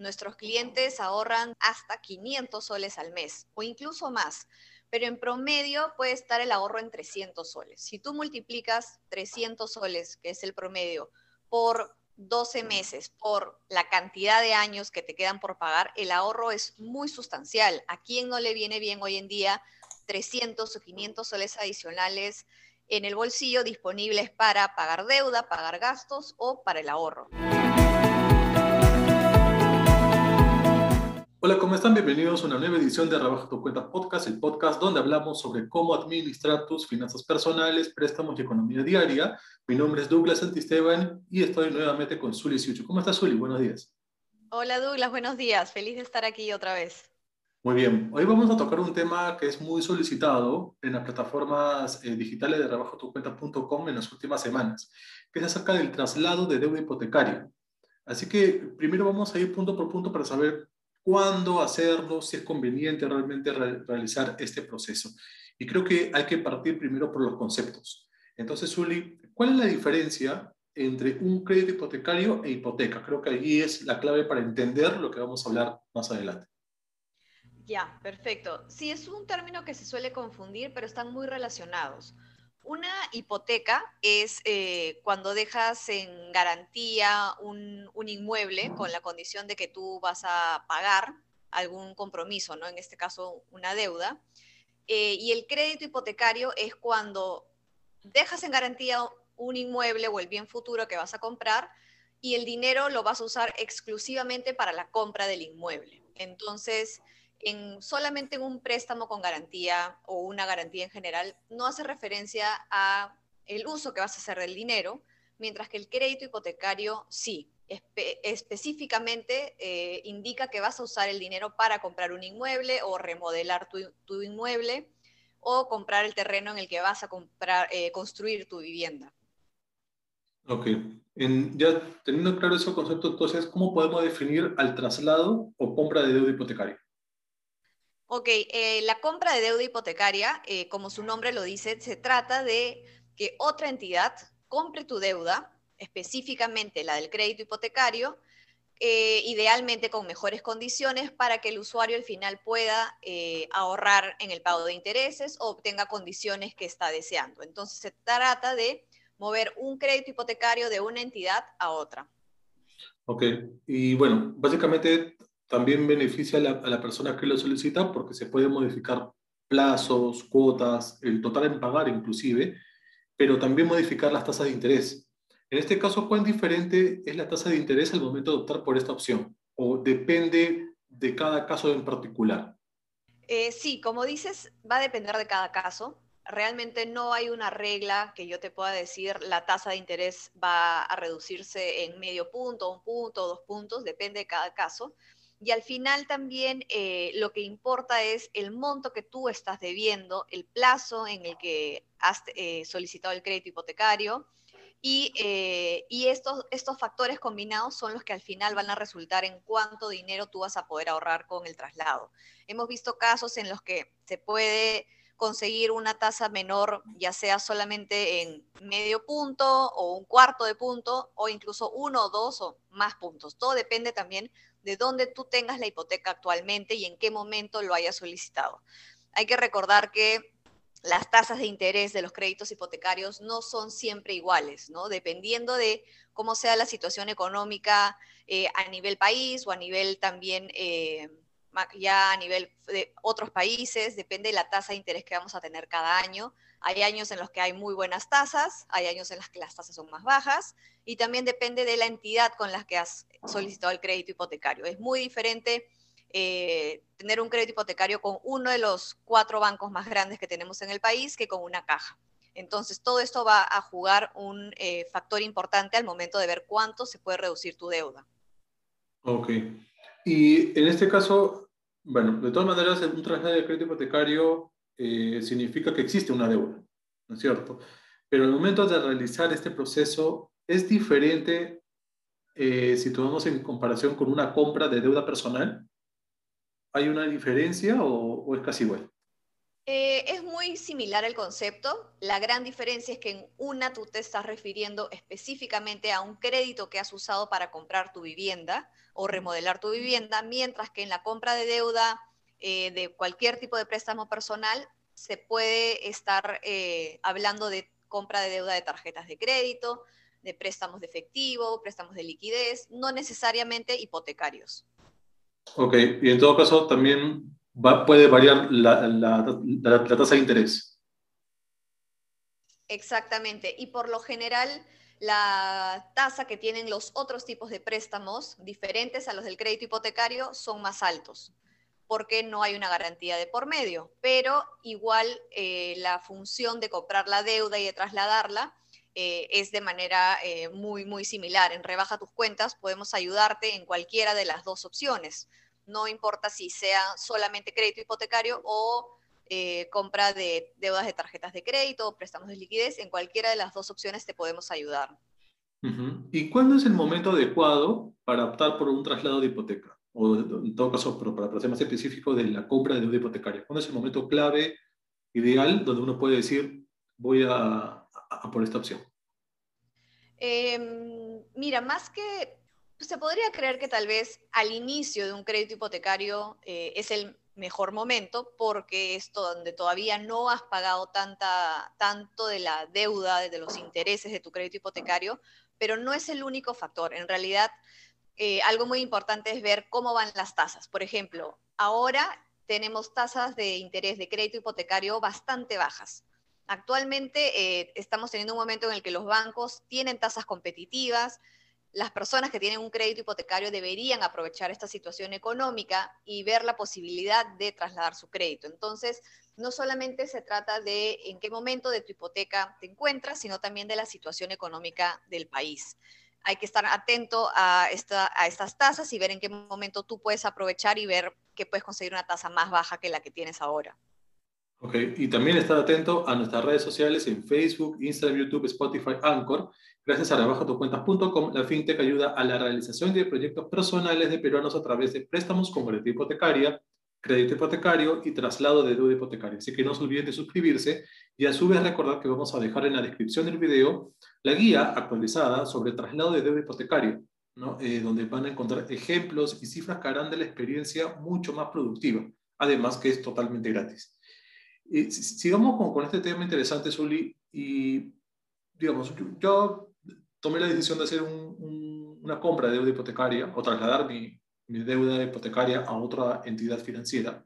nuestros clientes ahorran hasta 500 soles al mes o incluso más, pero en promedio puede estar el ahorro en 300 soles. Si tú multiplicas 300 soles, que es el promedio, por 12 meses, por la cantidad de años que te quedan por pagar, el ahorro es muy sustancial. ¿A quién no le viene bien hoy en día 300 o 500 soles adicionales en el bolsillo disponibles para pagar deuda, pagar gastos o para el ahorro? Hola, ¿cómo están? Bienvenidos a una nueva edición de Rebaja tu Cuenta Podcast, el podcast donde hablamos sobre cómo administrar tus finanzas personales, préstamos y economía diaria. Mi nombre es Douglas Santisteban y estoy nuevamente con Zuli Siucho. ¿Cómo estás, Zuli? Buenos días. Hola, Douglas. Buenos días. Feliz de estar aquí otra vez. Muy bien. Hoy vamos a tocar un tema que es muy solicitado en las plataformas eh, digitales de rebajotucuenta.com en las últimas semanas, que es acerca del traslado de deuda hipotecaria. Así que primero vamos a ir punto por punto para saber cuándo hacerlo, si es conveniente realmente realizar este proceso. Y creo que hay que partir primero por los conceptos. Entonces, Uli, ¿cuál es la diferencia entre un crédito hipotecario e hipoteca? Creo que allí es la clave para entender lo que vamos a hablar más adelante. Ya, perfecto. Sí, es un término que se suele confundir, pero están muy relacionados. Una hipoteca es eh, cuando dejas en garantía un, inmueble con la condición de que tú vas a pagar algún compromiso, ¿no? En este caso, una deuda. Eh, y el crédito hipotecario es cuando dejas en garantía un inmueble o el bien futuro que vas a comprar y el dinero lo vas a usar exclusivamente para la compra del inmueble. Entonces, en, solamente en un préstamo con garantía o una garantía en general no hace referencia a el uso que vas a hacer del dinero, mientras que el crédito hipotecario sí, específicamente eh, indica que vas a usar el dinero para comprar un inmueble o remodelar tu, inmueble o comprar el terreno en el que vas a comprar, eh, construir tu vivienda. Ok, ya teniendo claro ese concepto, entonces, ¿cómo podemos definir al traslado o compra de deuda hipotecaria? Ok, eh, la compra de deuda hipotecaria, eh, como su nombre lo dice, se trata de que otra entidad compre tu deuda, específicamente la del crédito hipotecario, eh, idealmente con mejores condiciones para que el usuario al final pueda ahorrar en el pago de intereses o obtenga condiciones que está deseando. Entonces se trata de mover un crédito hipotecario de una entidad a otra. Ok, y bueno, básicamente también beneficia a la, persona que lo solicita porque se puede modificar plazos, cuotas, el total en pagar inclusive, pero también modificar las tasas de interés. En este caso, ¿cuán diferente es la tasa de interés al momento de optar por esta opción? ¿O depende de cada caso en particular? Eh, sí, como dices, va a depender de cada caso. Realmente no hay una regla que yo te pueda decir la tasa de interés va a reducirse en medio punto, un punto, dos puntos, depende de cada caso. Y al final también eh, lo que importa es el monto que tú estás debiendo, el plazo en el que has eh, solicitado el crédito hipotecario. Y, eh, y estos, estos factores combinados son los que al final van a resultar en cuánto dinero tú vas a poder ahorrar con el traslado. Hemos visto casos en los que se puede conseguir una tasa menor, ya sea solamente en medio punto o un cuarto de punto, o incluso uno dos o más puntos. Todo depende también de dónde tú tengas la hipoteca actualmente y en qué momento lo hayas solicitado. Hay que recordar que las tasas de interés de los créditos hipotecarios no son siempre iguales, ¿no? Dependiendo de cómo sea la situación económica eh, a nivel país o a nivel también, eh, ya a nivel de otros países, depende de la tasa de interés que vamos a tener cada año. Hay años en los que hay muy buenas tasas, hay años en los que las tasas son más bajas y también depende de la entidad con la que has solicitado el crédito hipotecario. Es muy diferente eh, tener un crédito hipotecario con uno de los cuatro bancos más grandes que tenemos en el país que con una caja. Entonces, todo esto va a jugar un eh, factor importante al momento de ver cuánto se puede reducir tu deuda. Ok. Y en este caso, bueno, de todas maneras, un traslado de crédito hipotecario eh, significa que existe una deuda, ¿no es cierto? Pero el momento de realizar este proceso es diferente eh, si tomamos en comparación con una compra de deuda personal. ¿Hay una diferencia o, es casi igual? Eh, es muy similar el concepto. La gran diferencia es que en una tú te estás refiriendo específicamente a un crédito que has usado para comprar tu vivienda o remodelar tu vivienda, mientras que en la compra de deuda eh, de cualquier tipo de préstamo personal se puede estar eh, hablando de compra de deuda de tarjetas de crédito, de préstamos de efectivo, préstamos de liquidez, no necesariamente hipotecarios. Ok, y en todo caso también puede variar la, tasa de interés. Exactamente, y por lo general la tasa que tienen los otros tipos de préstamos diferentes a los del crédito hipotecario son más altos porque no hay una garantía de por medio, pero igual eh, la función de comprar la deuda y de trasladarla eh, es de manera eh, muy, muy similar. En Rebaja tus cuentas podemos ayudarte en cualquiera de las dos opciones no importa si sea solamente crédito hipotecario o compra de deudas de tarjetas de crédito o préstamos de liquidez, en cualquiera de las dos opciones te podemos ayudar. ¿Y cuándo es el momento adecuado para optar por un traslado de hipoteca? O en todo caso, pero para ser más específico, de la compra de deuda hipotecaria. ¿Cuándo es el momento clave, ideal, donde uno puede decir, voy a, por esta opción? Em, mira, más que pues, se podría creer que tal vez al inicio de un crédito hipotecario eh, es el mejor momento porque es donde todavía no has pagado tanta, tanto de la deuda, de los intereses de tu crédito hipotecario, pero no es el único factor. En realidad, eh, algo muy importante es ver cómo van las tasas. Por ejemplo, ahora tenemos tasas de interés de crédito hipotecario bastante bajas. Actualmente eh, estamos teniendo un momento en el que los bancos tienen tasas competitivas, las personas que tienen un crédito hipotecario deberían aprovechar esta situación económica y ver la posibilidad de trasladar su crédito. Entonces, no solamente se trata de en qué momento de tu hipoteca te encuentras, sino también de la situación económica del país. Hay que estar atento a, a estas tasas y ver en qué momento tú puedes aprovechar y ver que puedes conseguir una tasa más baja que la que tienes ahora. Ok, y también estar atento a nuestras redes sociales en Facebook, Instagram, YouTube, Spotify, Anchor. Gracias a rebajatucuentas.com, la FinTech ayuda a la realización de proyectos personales de peruanos a través de préstamos con garantía hipotecaria, crédito hipotecario y traslado de deuda hipotecaria. Así que no se olviden de suscribirse y a su vez recordar que vamos a dejar en la descripción del video la guía actualizada sobre traslado de deuda hipotecario, ¿no? Eh, donde van a encontrar ejemplos y cifras que harán de la experiencia mucho más productiva, además que es totalmente gratis sigamos con, con, este tema interesante, Zuli, y digamos, yo, tomé la decisión de hacer una compra de deuda hipotecaria o trasladar mi, mi deuda hipotecaria a otra entidad financiera.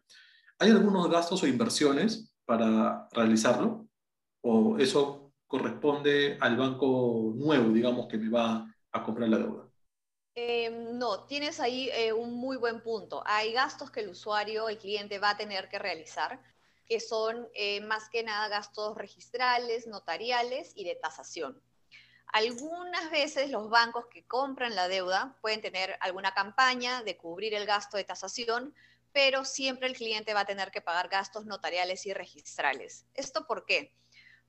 ¿Hay algunos gastos o inversiones para realizarlo? ¿O eso corresponde al banco nuevo, digamos, que me va a comprar la deuda? Em, no, tienes ahí eh, un muy buen punto. Hay gastos que el usuario, el cliente va a tener que realizar que son eh, más que nada gastos registrales, notariales y de tasación. Algunas veces los bancos que compran la deuda pueden tener alguna campaña de cubrir el gasto de tasación, pero siempre el cliente va a tener que pagar gastos notariales y registrales. ¿Esto por qué?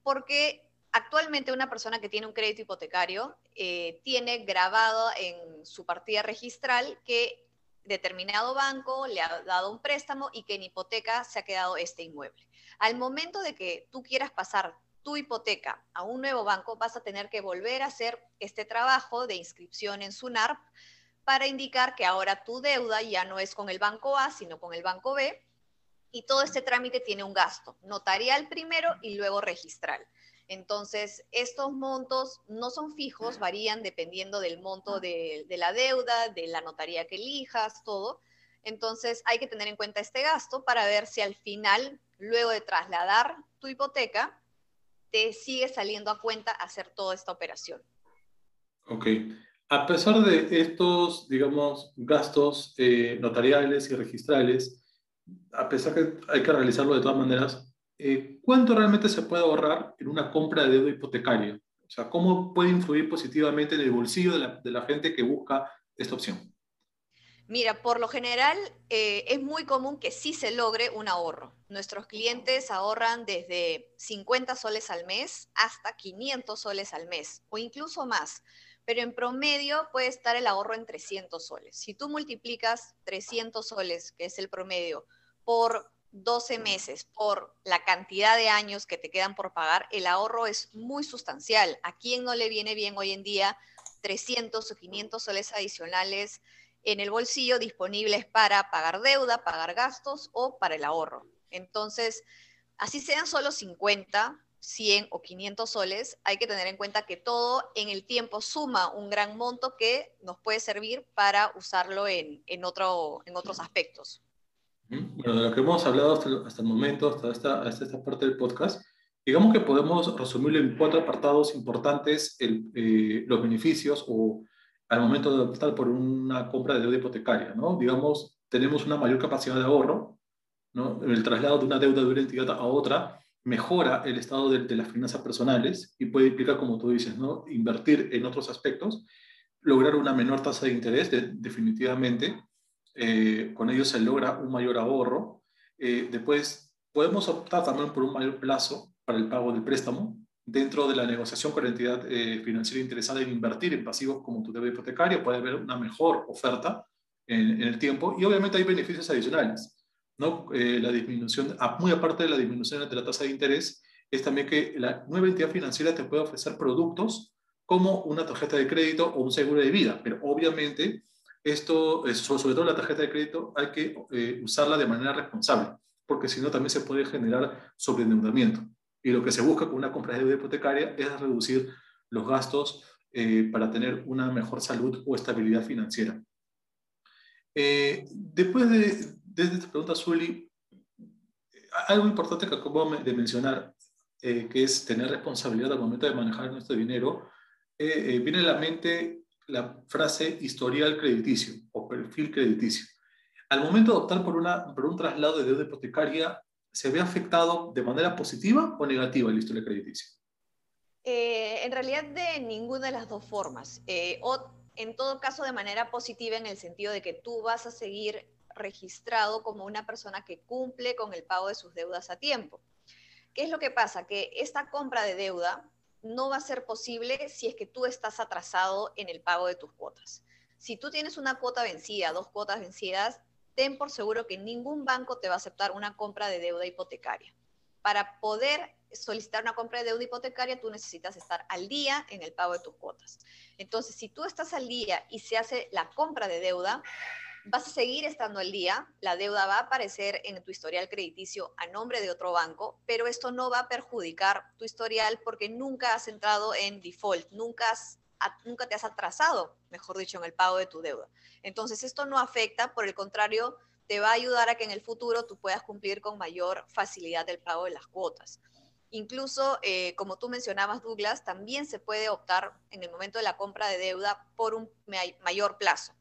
Porque actualmente una persona que tiene un crédito hipotecario eh, tiene grabado en su partida registral que determinado banco le ha dado un préstamo y que en hipoteca se ha quedado este inmueble. Al momento de que tú quieras pasar tu hipoteca a un nuevo banco, vas a tener que volver a hacer este trabajo de inscripción en SUNARP para indicar que ahora tu deuda ya no es con el banco A, sino con el banco B, y todo este trámite tiene un gasto, notarial primero y luego registral. Entonces, estos montos no son fijos, varían dependiendo del monto de, la deuda, de la notaría que elijas, todo. Entonces, hay que tener en cuenta este gasto para ver si al final, luego de trasladar tu hipoteca, te sigue saliendo a cuenta hacer toda esta operación. Ok. A pesar de estos, digamos, gastos eh, notariales y registrales, a pesar que hay que realizarlo de todas maneras, eh, ¿cuánto realmente se puede ahorrar en una compra de deuda hipotecaria? O sea, ¿cómo puede influir positivamente en el bolsillo de la, gente que busca esta opción? Mira, por lo general eh, es muy común que sí se logre un ahorro. Nuestros clientes ahorran desde 50 soles al mes hasta 500 soles al mes o incluso más, pero en promedio puede estar el ahorro en 300 soles. Si tú multiplicas 300 soles, que es el promedio, por 12 meses por la cantidad de años que te quedan por pagar, el ahorro es muy sustancial. ¿A quién no le viene bien hoy en día 300 o 500 soles adicionales en el bolsillo disponibles para pagar deuda, pagar gastos o para el ahorro? Entonces, así sean solo 50, 100 o 500 soles, hay que tener en cuenta que todo en el tiempo suma un gran monto que nos puede servir para usarlo en, otro, en otros aspectos. Bueno, de lo que hemos hablado hasta, el momento, hasta esta, hasta esta parte del podcast, digamos que podemos resumirlo en cuatro apartados importantes, eh, los beneficios o al momento de optar por una compra de deuda hipotecaria, ¿no? Digamos, tenemos una mayor capacidad de ahorro, ¿no? El traslado de una deuda de una entidad a otra mejora el estado de, las finanzas personales y puede implicar, como tú dices, ¿no? invertir en otros aspectos, lograr una menor tasa de interés, definitivamente. Eh, con ello se logra un mayor ahorro. Eh, después, podemos optar también por un mayor plazo para el pago del préstamo dentro de la negociación con la entidad eh, financiera interesada en invertir en pasivos como tu deuda hipotecaria. Puede haber una mejor oferta en, en el tiempo y obviamente hay beneficios adicionales ¿no? Eh, la disminución, muy aparte de la disminución de la tasa de interés, es también que la nueva entidad financiera te puede ofrecer productos como una tarjeta de crédito o un seguro de vida, pero obviamente esto, sobre todo la tarjeta de crédito, hay que eh, usarla de manera responsable, porque si no también se puede generar sobreendeudamiento. Y lo que se busca con una compra de deuda hipotecaria es reducir los gastos eh, para tener una mejor salud o estabilidad financiera. después de, desde esta pregunta, Zuli, algo importante que acabo de mencionar, eh, que es tener responsabilidad al momento de manejar nuestro dinero, eh, eh, viene a la mente la frase historial crediticio o perfil crediticio. Al momento de optar por, una, por un traslado de deuda hipotecaria, ¿se ve afectado de manera positiva o negativa el historial crediticio? en realidad de ninguna de las dos formas. o en todo caso de manera positiva en el sentido de que tú vas a seguir registrado como una persona que cumple con el pago de sus deudas a tiempo. ¿Qué es lo que pasa? Que esta compra de deuda no va a ser posible si es que tú estás atrasado en el pago de tus cuotas. Si tú tienes una cuota vencida, dos cuotas vencidas, ten por seguro que ningún banco te va a aceptar una compra de deuda hipotecaria. Para poder solicitar una compra de deuda hipotecaria, tú necesitas estar al día en el pago de tus cuotas. Entonces, si tú estás al día y se hace la compra de deuda, vas a seguir estando al día, la deuda va a aparecer en tu historial crediticio a nombre de otro banco, pero esto no va a perjudicar tu historial porque nunca has entrado en default, nunca, nunca te has atrasado, mejor dicho, en el pago de tu deuda. Entonces, esto no afecta, por el contrario, te va a ayudar a que en el futuro tú puedas cumplir con mayor facilidad el pago de las cuotas. Incluso, eh, como tú mencionabas, Douglas, también se puede optar en el momento de la compra de deuda por un mayor plazo.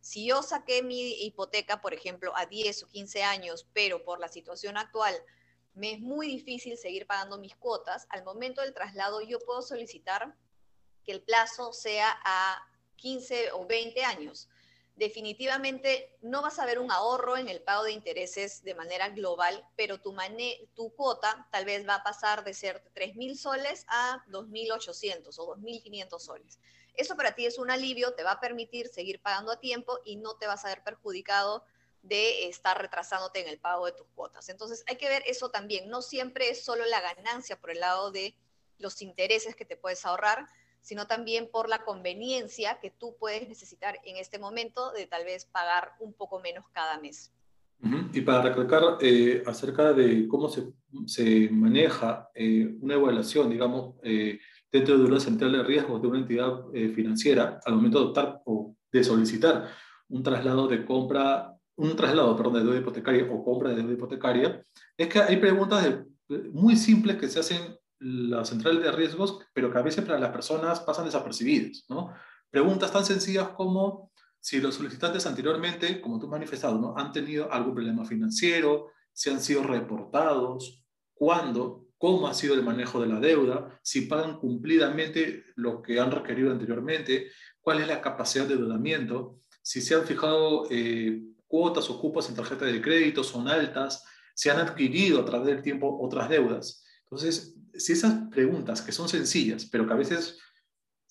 Si yo saqué mi hipoteca, por ejemplo, a 10 o 15 años, pero por la situación actual me es muy difícil seguir pagando mis cuotas, al momento del traslado yo puedo solicitar que el plazo sea a 15 o 20 años. Definitivamente no vas a ver un ahorro en el pago de intereses de manera global, pero tu, tu cuota tal vez va a pasar de ser 3.000 soles a 2.800 o 2.500 soles. Eso para ti es un alivio, te va a permitir seguir pagando a tiempo y no te vas a ver perjudicado de estar retrasándote en el pago de tus cuotas. Entonces hay que ver eso también. No siempre es solo la ganancia por el lado de los intereses que te puedes ahorrar, sino también por la conveniencia que tú puedes necesitar en este momento de tal vez pagar un poco menos cada mes. Y para recalcar eh, acerca de cómo se, se maneja eh, una evaluación, digamos, eh, dentro de una central de riesgos de una entidad financiera al momento de optar o de solicitar un traslado de compra, un traslado, perdón, de deuda hipotecaria o compra de deuda hipotecaria, es que hay preguntas muy simples que se hacen la central de riesgos, pero que a veces para las personas pasan desapercibidas, ¿no? Preguntas tan sencillas como si los solicitantes anteriormente, como tú has manifestado, ¿no? han tenido algún problema financiero, si han sido reportados, cuándo, cómo ha sido el manejo de la deuda, si pagan cumplidamente lo que han requerido anteriormente, cuál es la capacidad de endeudamiento, si se han fijado eh, cuotas o cupos en tarjeta de crédito, son altas, si han adquirido a través del tiempo otras deudas. Entonces, si esas preguntas que son sencillas, pero que a veces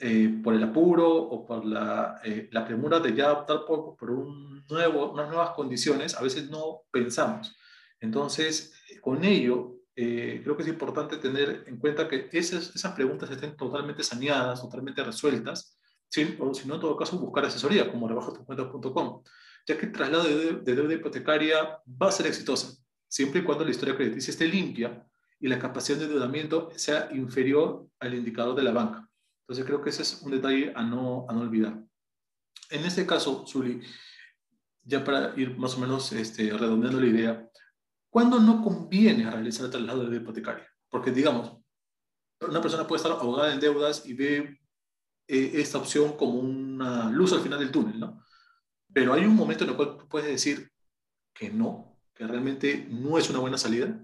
eh, por el apuro o por la, eh, la premura de ya optar por, por un nuevo, unas nuevas condiciones, a veces no pensamos. Entonces, con ello, eh, creo que es importante tener en cuenta que esas, esas preguntas estén totalmente saneadas, totalmente resueltas, o si no, en todo caso, buscar asesoría, como rebajotucuentas.com, ya que el traslado de, de deuda hipotecaria va a ser exitosa, siempre y cuando la historia crediticia esté limpia y la capacidad de endeudamiento sea inferior al indicador de la banca. Entonces creo que ese es un detalle a no, a no olvidar. En este caso, Zuli, ya para ir más o menos este, redondeando la idea, ¿cuándo no conviene realizar el traslado de hipotecaria? Porque digamos, una persona puede estar ahogada en deudas y ve eh, esta opción como una luz al final del túnel, ¿no? Pero hay un momento en el cual puedes decir que no, que realmente no es una buena salida.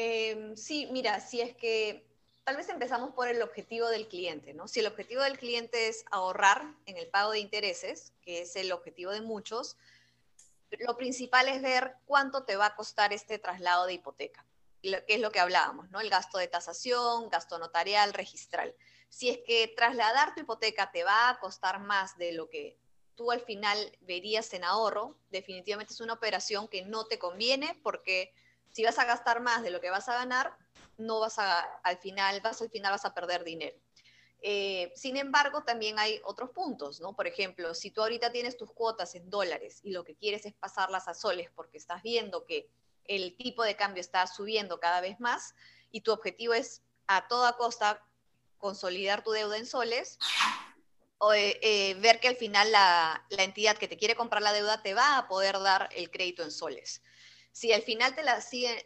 Em, sí, mira, si es que tal vez empezamos por el objetivo del cliente, ¿no? Si el objetivo del cliente es ahorrar en el pago de intereses, que es el objetivo de muchos, lo principal es ver cuánto te va a costar este traslado de hipoteca, que es lo que hablábamos, ¿no? El gasto de tasación, gasto notarial, registral. Si es que trasladar tu hipoteca te va a costar más de lo que tú al final verías en ahorro, definitivamente es una operación que no te conviene porque si vas a gastar más de lo que vas a ganar, no vas a, al final, vas al final vas a perder dinero. Eh, sin embargo, también hay otros puntos, ¿no? Por ejemplo, si tú ahorita tienes tus cuotas en dólares y lo que quieres es pasarlas a soles porque estás viendo que el tipo de cambio está subiendo cada vez más y tu objetivo es a toda costa consolidar tu deuda en soles, o eh, eh, ver que al final la, la entidad que te quiere comprar la deuda te va a poder dar el crédito en soles. Si al final te, la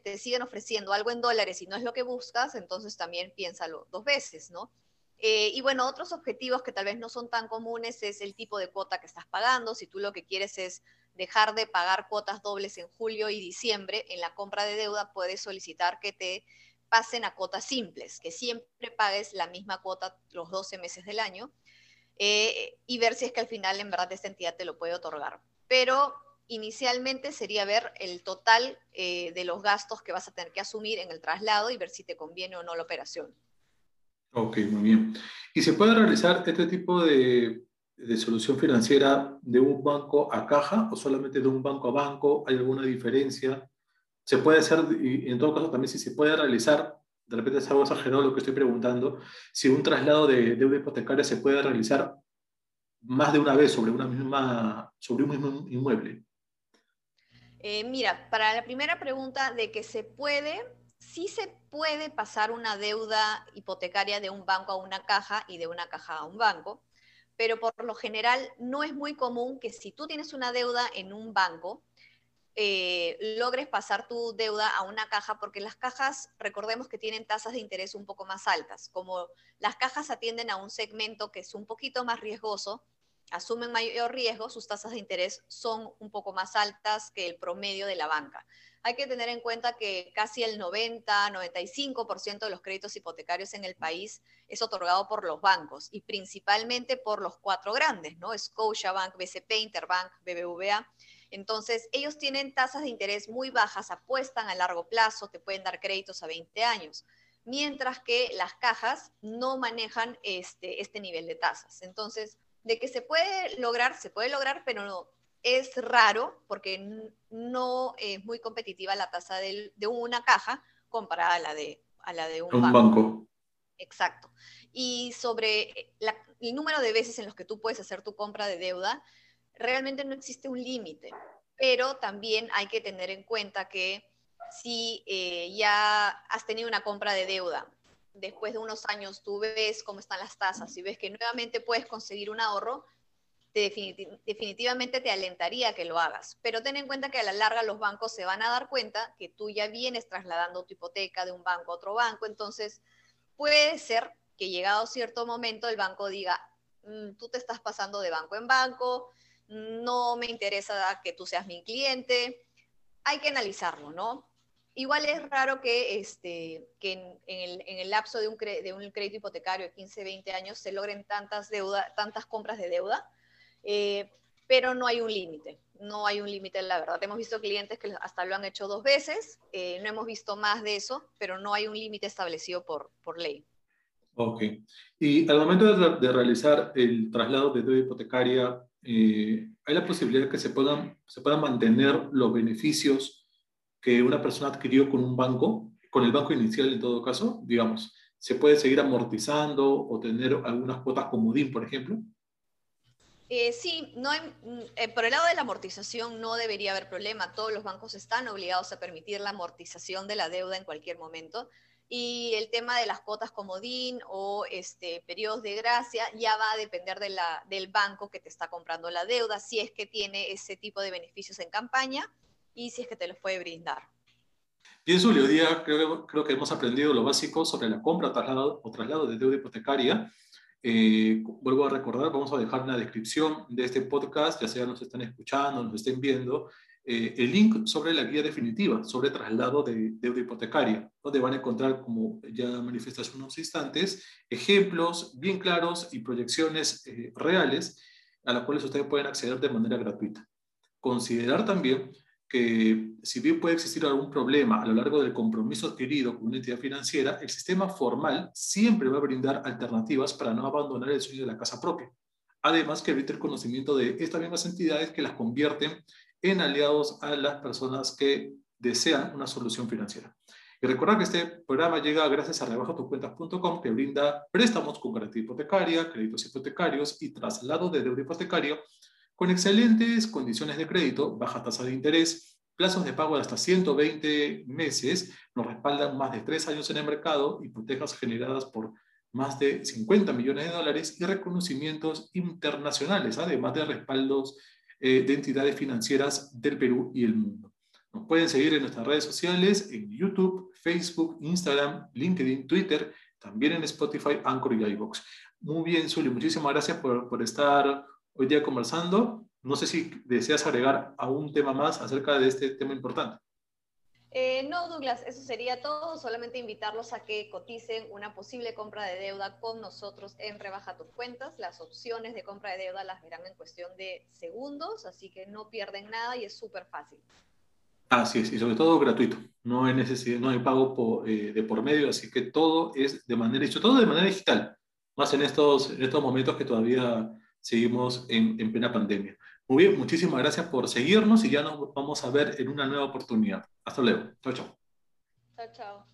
te siguen ofreciendo algo en dólares y no es lo que buscas, entonces también piénsalo dos veces, ¿no? Eh, y bueno, otros objetivos que tal vez no son tan comunes es el tipo de cuota que estás pagando. Si tú lo que quieres es dejar de pagar cuotas dobles en julio y diciembre, en la compra de deuda puedes solicitar que te pasen a cuotas simples, que siempre pagues la misma cuota los 12 meses del año eh, y ver si es que al final en verdad esta entidad te lo puede otorgar. Pero inicialmente sería ver el total eh, de los gastos que vas a tener que asumir en el traslado y ver si te conviene o no la operación. Ok, muy bien. ¿Y se puede realizar este tipo de, de solución financiera de un banco a caja o solamente de un banco a banco? ¿Hay alguna diferencia? ¿Se puede hacer, y en todo caso también si se puede realizar, de repente es algo exagerado lo que estoy preguntando, si un traslado de deuda hipotecaria se puede realizar más de una vez sobre, una misma, sobre un mismo inmueble? Eh, mira, para la primera pregunta de que se puede, sí se puede pasar una deuda hipotecaria de un banco a una caja y de una caja a un banco, pero por lo general no es muy común que si tú tienes una deuda en un banco, eh, logres pasar tu deuda a una caja, porque las cajas, recordemos que tienen tasas de interés un poco más altas. Como las cajas atienden a un segmento que es un poquito más riesgoso, asumen mayor riesgo, sus tasas de interés son un poco más altas que el promedio de la banca. Hay que tener en cuenta que casi el 90-95% de los créditos hipotecarios en el país es otorgado por los bancos y principalmente por los cuatro grandes, ¿no? Scotiabank, BCP, Interbank, BBVA. Entonces, ellos tienen tasas de interés muy bajas, apuestan a largo plazo, te pueden dar créditos a 20 años, mientras que las cajas no manejan este, este nivel de tasas. Entonces, de que se puede lograr, se puede lograr, pero no, es raro porque no es muy competitiva la tasa de, una caja comparada a la de, a la de un, banco. Exacto. Y sobre el número de veces en los que tú puedes hacer tu compra de deuda, realmente no existe un límite, pero también hay que tener en cuenta que si eh, ya has tenido una compra de deuda después de unos años tú ves cómo están las tasas y ves que nuevamente puedes conseguir un ahorro, definitivamente te alentaría que lo hagas. Pero ten en cuenta que a la larga los bancos se van a dar cuenta que tú ya vienes trasladando tu hipoteca de un banco a otro banco, entonces puede ser que llegado cierto momento el banco diga, mm, tú te estás pasando de banco en banco, no me interesa que tú seas mi cliente. Hay que analizarlo, ¿no? Igual es raro que, este, que en, el, lapso de un, de un, crédito hipotecario de 15, 20 años se logren tantas, deuda, tantas compras de deuda, eh, pero no hay un límite, no hay un límite, la verdad. Hemos visto clientes que hasta lo han hecho dos veces, eh, no hemos visto más de eso, pero no hay un límite establecido por, por ley. Ok. Y al momento de, realizar el traslado de deuda hipotecaria, eh, ¿hay la posibilidad de que se puedan, se puedan mantener los beneficios que una persona adquirió con un banco, con el banco inicial en todo caso, digamos, ¿se puede seguir amortizando o tener algunas cuotas comodín, por ejemplo? Eh, sí, no mm, eh, por el lado de la amortización no debería haber problema. Todos los bancos están obligados a permitir la amortización de la deuda en cualquier momento. Y el tema de las cuotas comodín o este, periodos de gracia ya va a depender de la, del banco que te está comprando la deuda, si es que tiene ese tipo de beneficios en campaña y si es que te los puede brindar. Bien, Julio, hoy día creo, creo, que hemos aprendido lo básico sobre la compra traslado, o traslado de deuda hipotecaria. Eh, vuelvo a recordar, vamos a dejar en la descripción de este podcast, ya sea nos están escuchando, nos estén viendo, eh, el link sobre la guía definitiva sobre traslado de deuda hipotecaria, donde van a encontrar, como ya manifesté hace unos instantes, ejemplos bien claros y proyecciones eh, reales a las cuales ustedes pueden acceder de manera gratuita. Considerar también que si bien puede existir algún problema a lo largo del compromiso adquirido con una entidad financiera, el sistema formal siempre va a brindar alternativas para no abandonar el sueño de la casa propia. Además, que evite el conocimiento de estas mismas entidades que las convierten en aliados a las personas que desean una solución financiera. Y recordar que este programa llega gracias a rebajatucuentas.com que brinda préstamos con garantía hipotecaria, créditos hipotecarios y traslado de deuda hipotecario con excelentes condiciones de crédito, baja tasa de interés, plazos de pago de hasta 120 meses, nos respaldan más de tres años en el mercado, hipotecas generadas por más de 50 millones de dólares y reconocimientos internacionales, además de respaldos eh, de entidades financieras del Perú y el mundo. Nos pueden seguir en nuestras redes sociales, en YouTube, Facebook, Instagram, LinkedIn, Twitter, también en Spotify, Anchor y iVoox. Muy bien, Zully, muchísimas gracias por, por estar hoy día conversando. No sé si deseas agregar algún tema más acerca de este tema importante. Eh, no, Douglas, eso sería todo. Solamente invitarlos a que coticen una posible compra de deuda con nosotros en Rebaja tus Cuentas. Las opciones de compra de deuda las verán en cuestión de segundos, así que no pierden nada y es súper fácil. Así es, y sobre todo gratuito. No hay necesidad, no hay pago eh, de por medio, así que todo es de manera, hecho todo de manera digital, más en estos, en estos momentos que todavía seguimos en, en plena pandemia. Muy bien, muchísimas gracias por seguirnos y ya nos vamos a ver en una nueva oportunidad. Hasta luego. Chao, chao. Chao, chao.